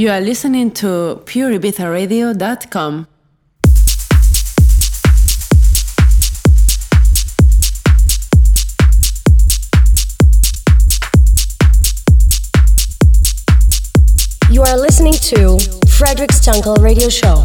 You are listening to pureibizaradio.com. You are listening to Frederic Stunkel Radio Show.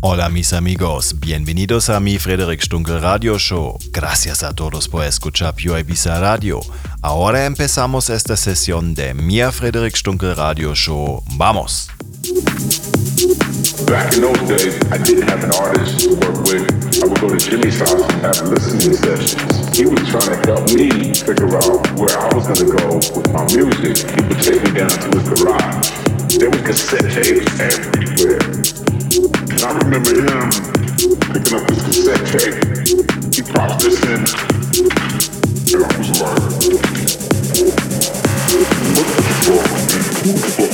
Hola mis amigos, bienvenidos a mi Frederick Stunkel Radio Show. Gracias a todos por escuchar Pure Ibiza Radio. Ahora empezamos esta sesión de mi Frederick Stunkel Radio Show. ¡Vamos! Back in those days, I didn't have an artist to work with. I would go to Jimmy's house and have listening sessions. He was trying to help me figure out where I was going to go with my music. He would take me down to his garage. There were cassette tapes everywhere. And I remember him picking up this cassette tape. He popped this in. And I was like,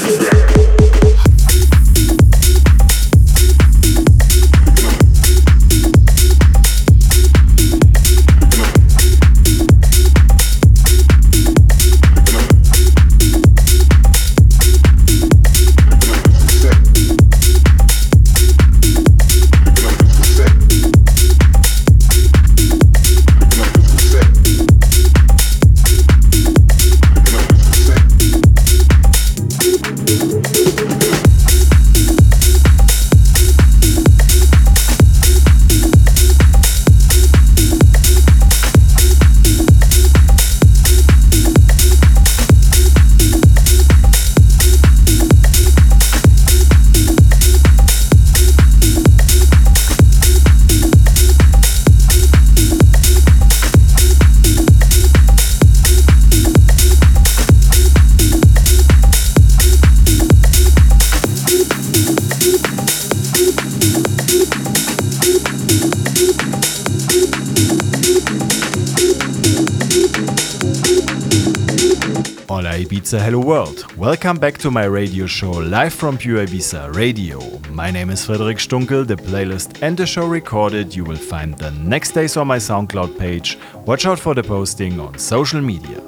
Ibiza, hello world. Welcome back to my radio show live from Pure Ibiza Radio. My name is Frederic Stunkel. The playlist and the show recorded you will find the next days on my SoundCloud page. Watch out for the posting on social media.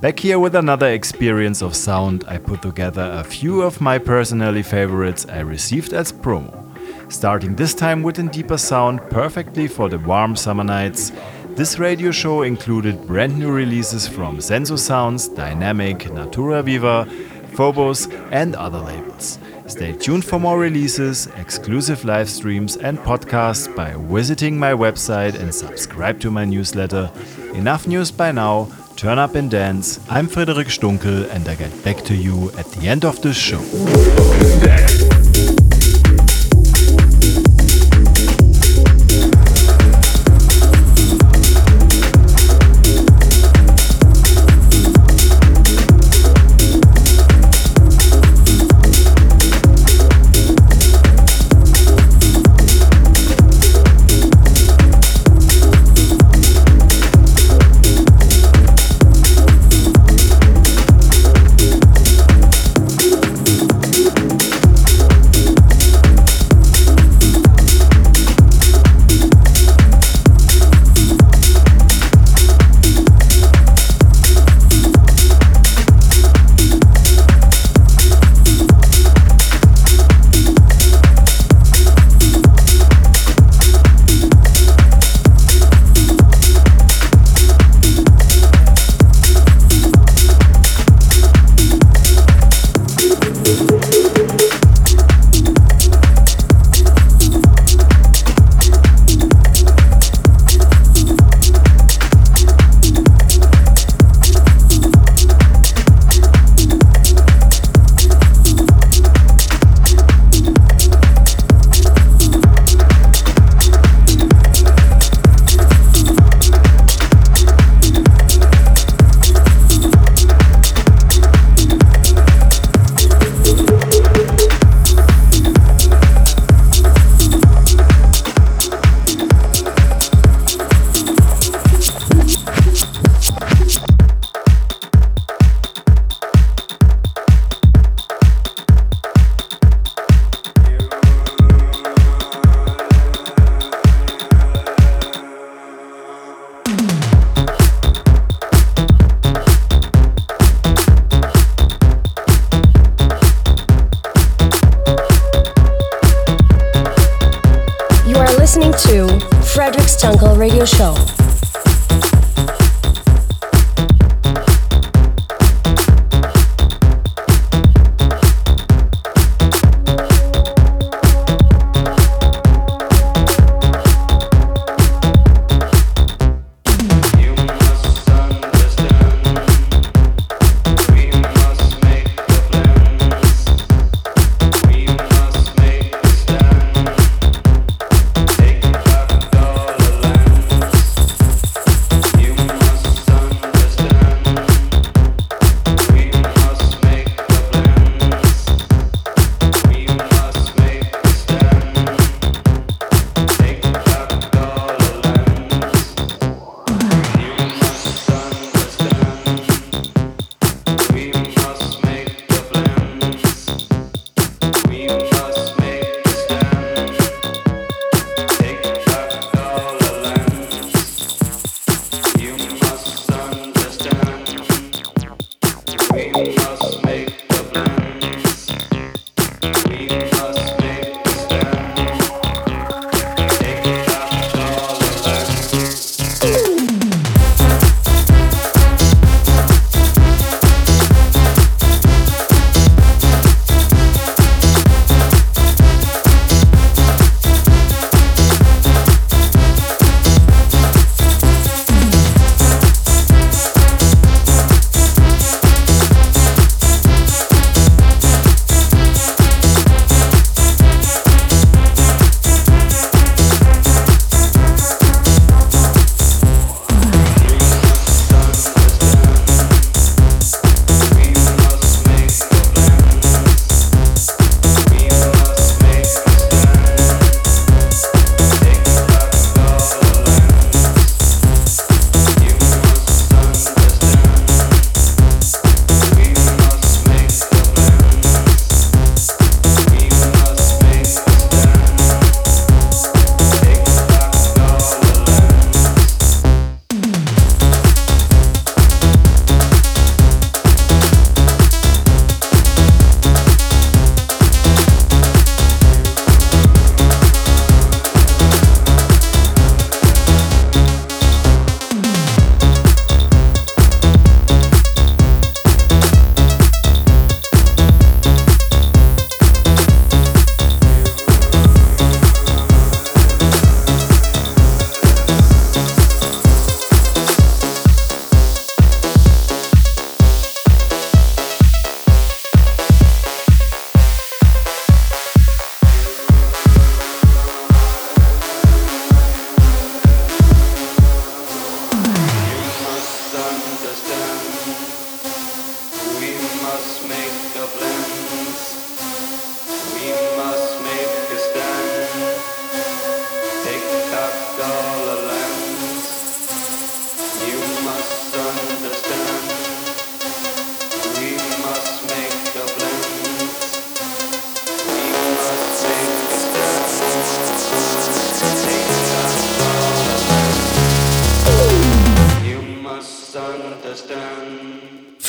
Back here with another experience of sound, I put together a few of my personally favorites I received as promo. Starting this time with a deeper sound, perfectly for the warm summer nights. This radio show included brand new releases from Senso Sounds, Diynamic, Natura Viva, Phobos, and other labels. Stay tuned for more releases, exclusive live streams, and podcasts by visiting my website and subscribe to my newsletter. Enough news by now. Turn up and dance. I'm Frederic Stunkel, and I get back to you at the end of the show.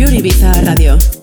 Pure Ibiza Radio.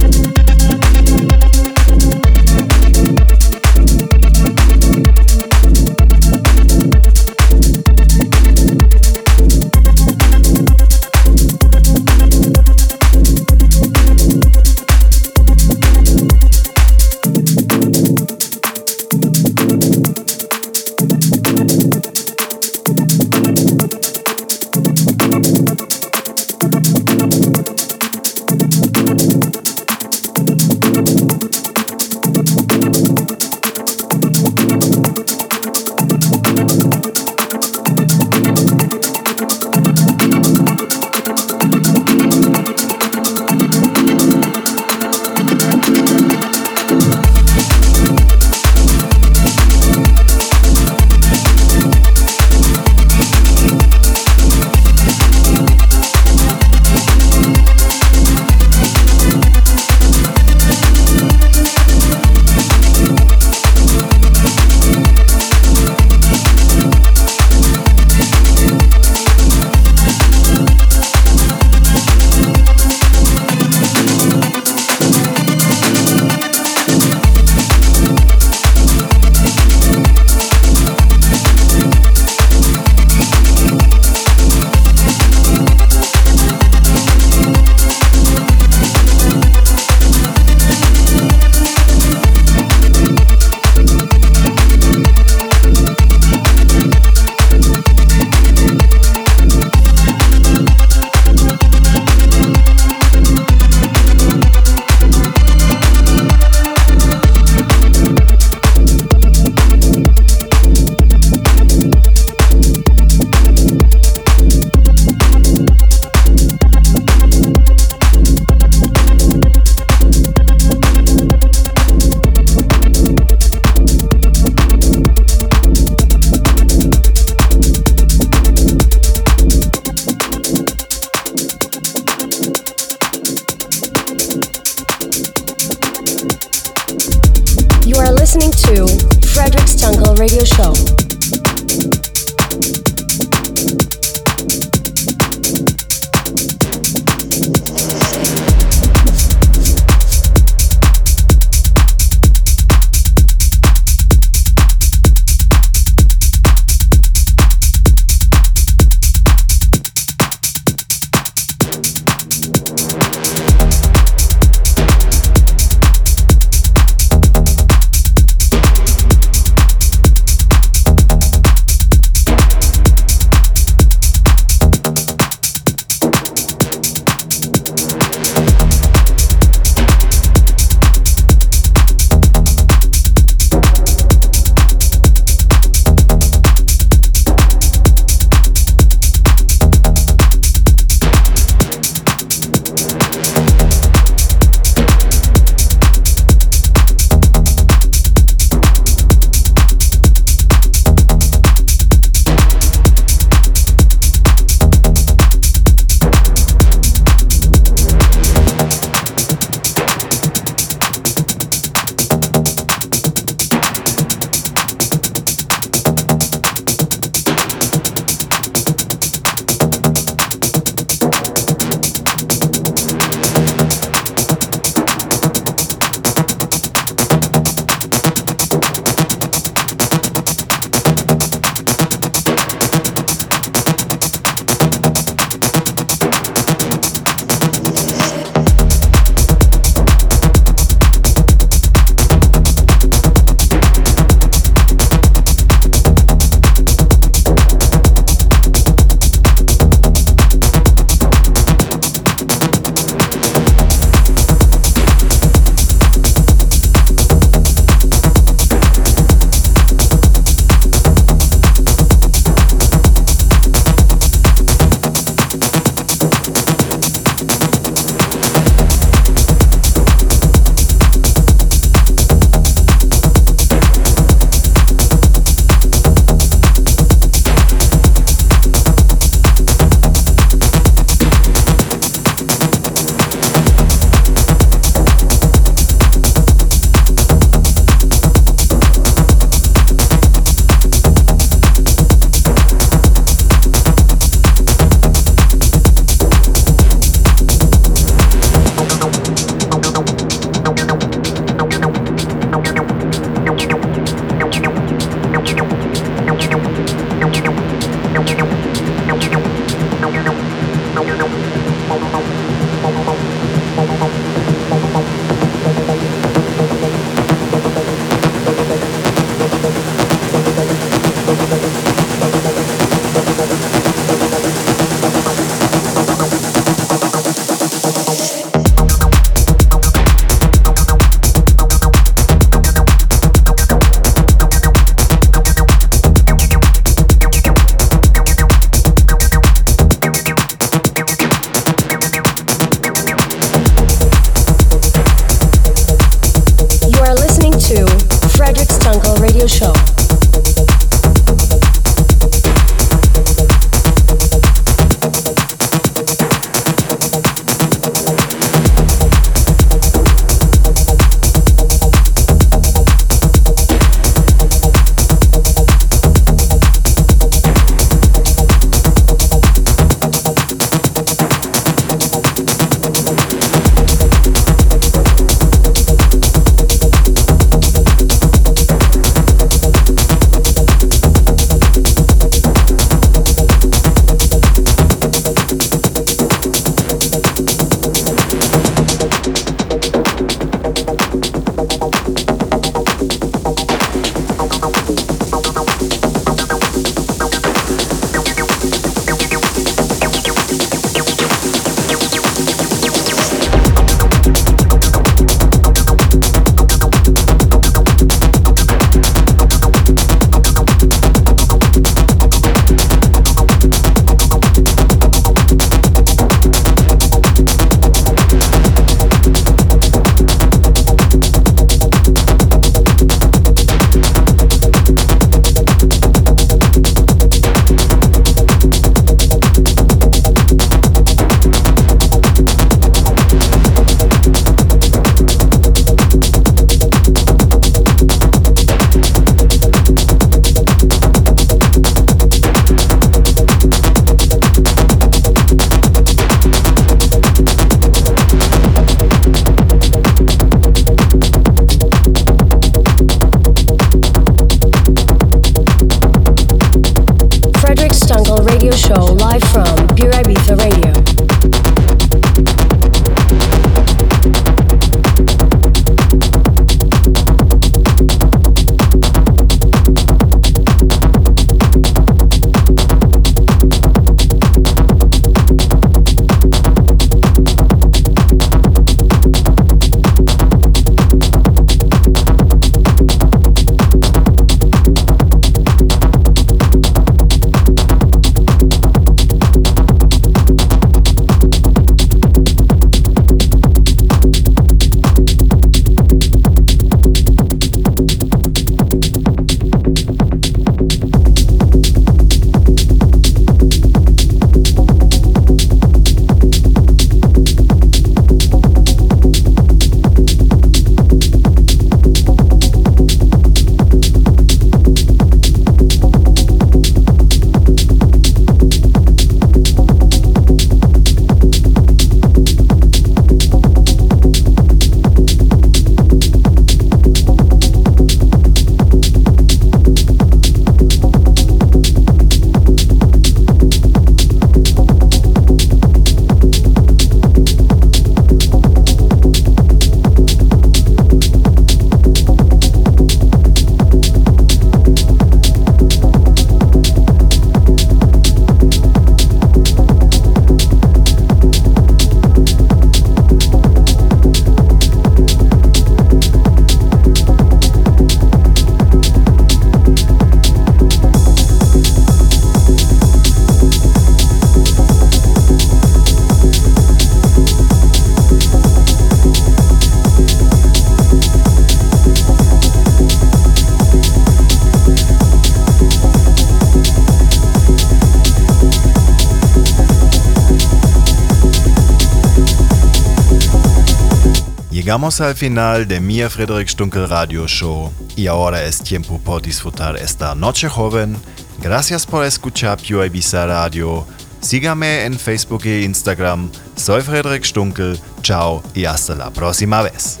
Llegamos al final de mi Frederick Stunkel Radio Show y ahora es tiempo por disfrutar esta noche joven. Gracias por escuchar Pure Ibiza Radio. Sígame en Facebook e Instagram. Soy Frederick Stunkel. Chao y hasta la próxima vez.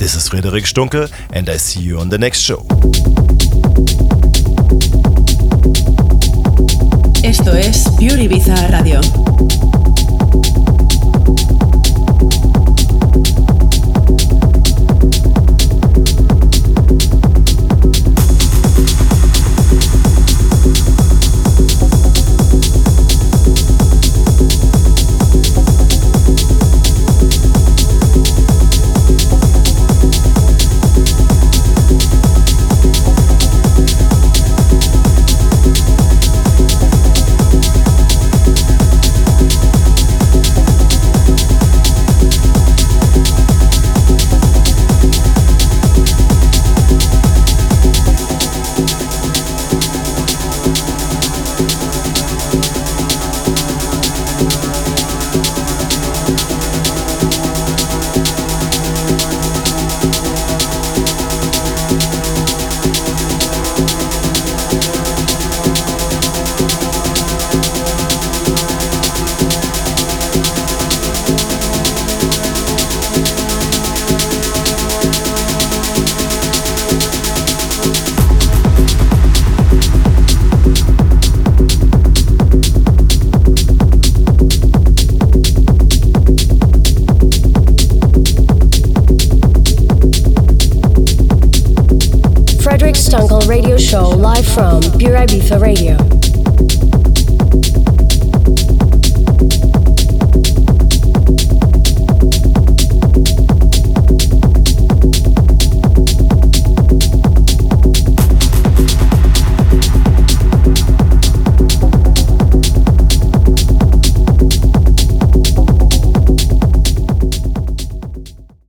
This is Frederic Stunkel, and I see you on the next show. Esto es Pure Ibiza Radio.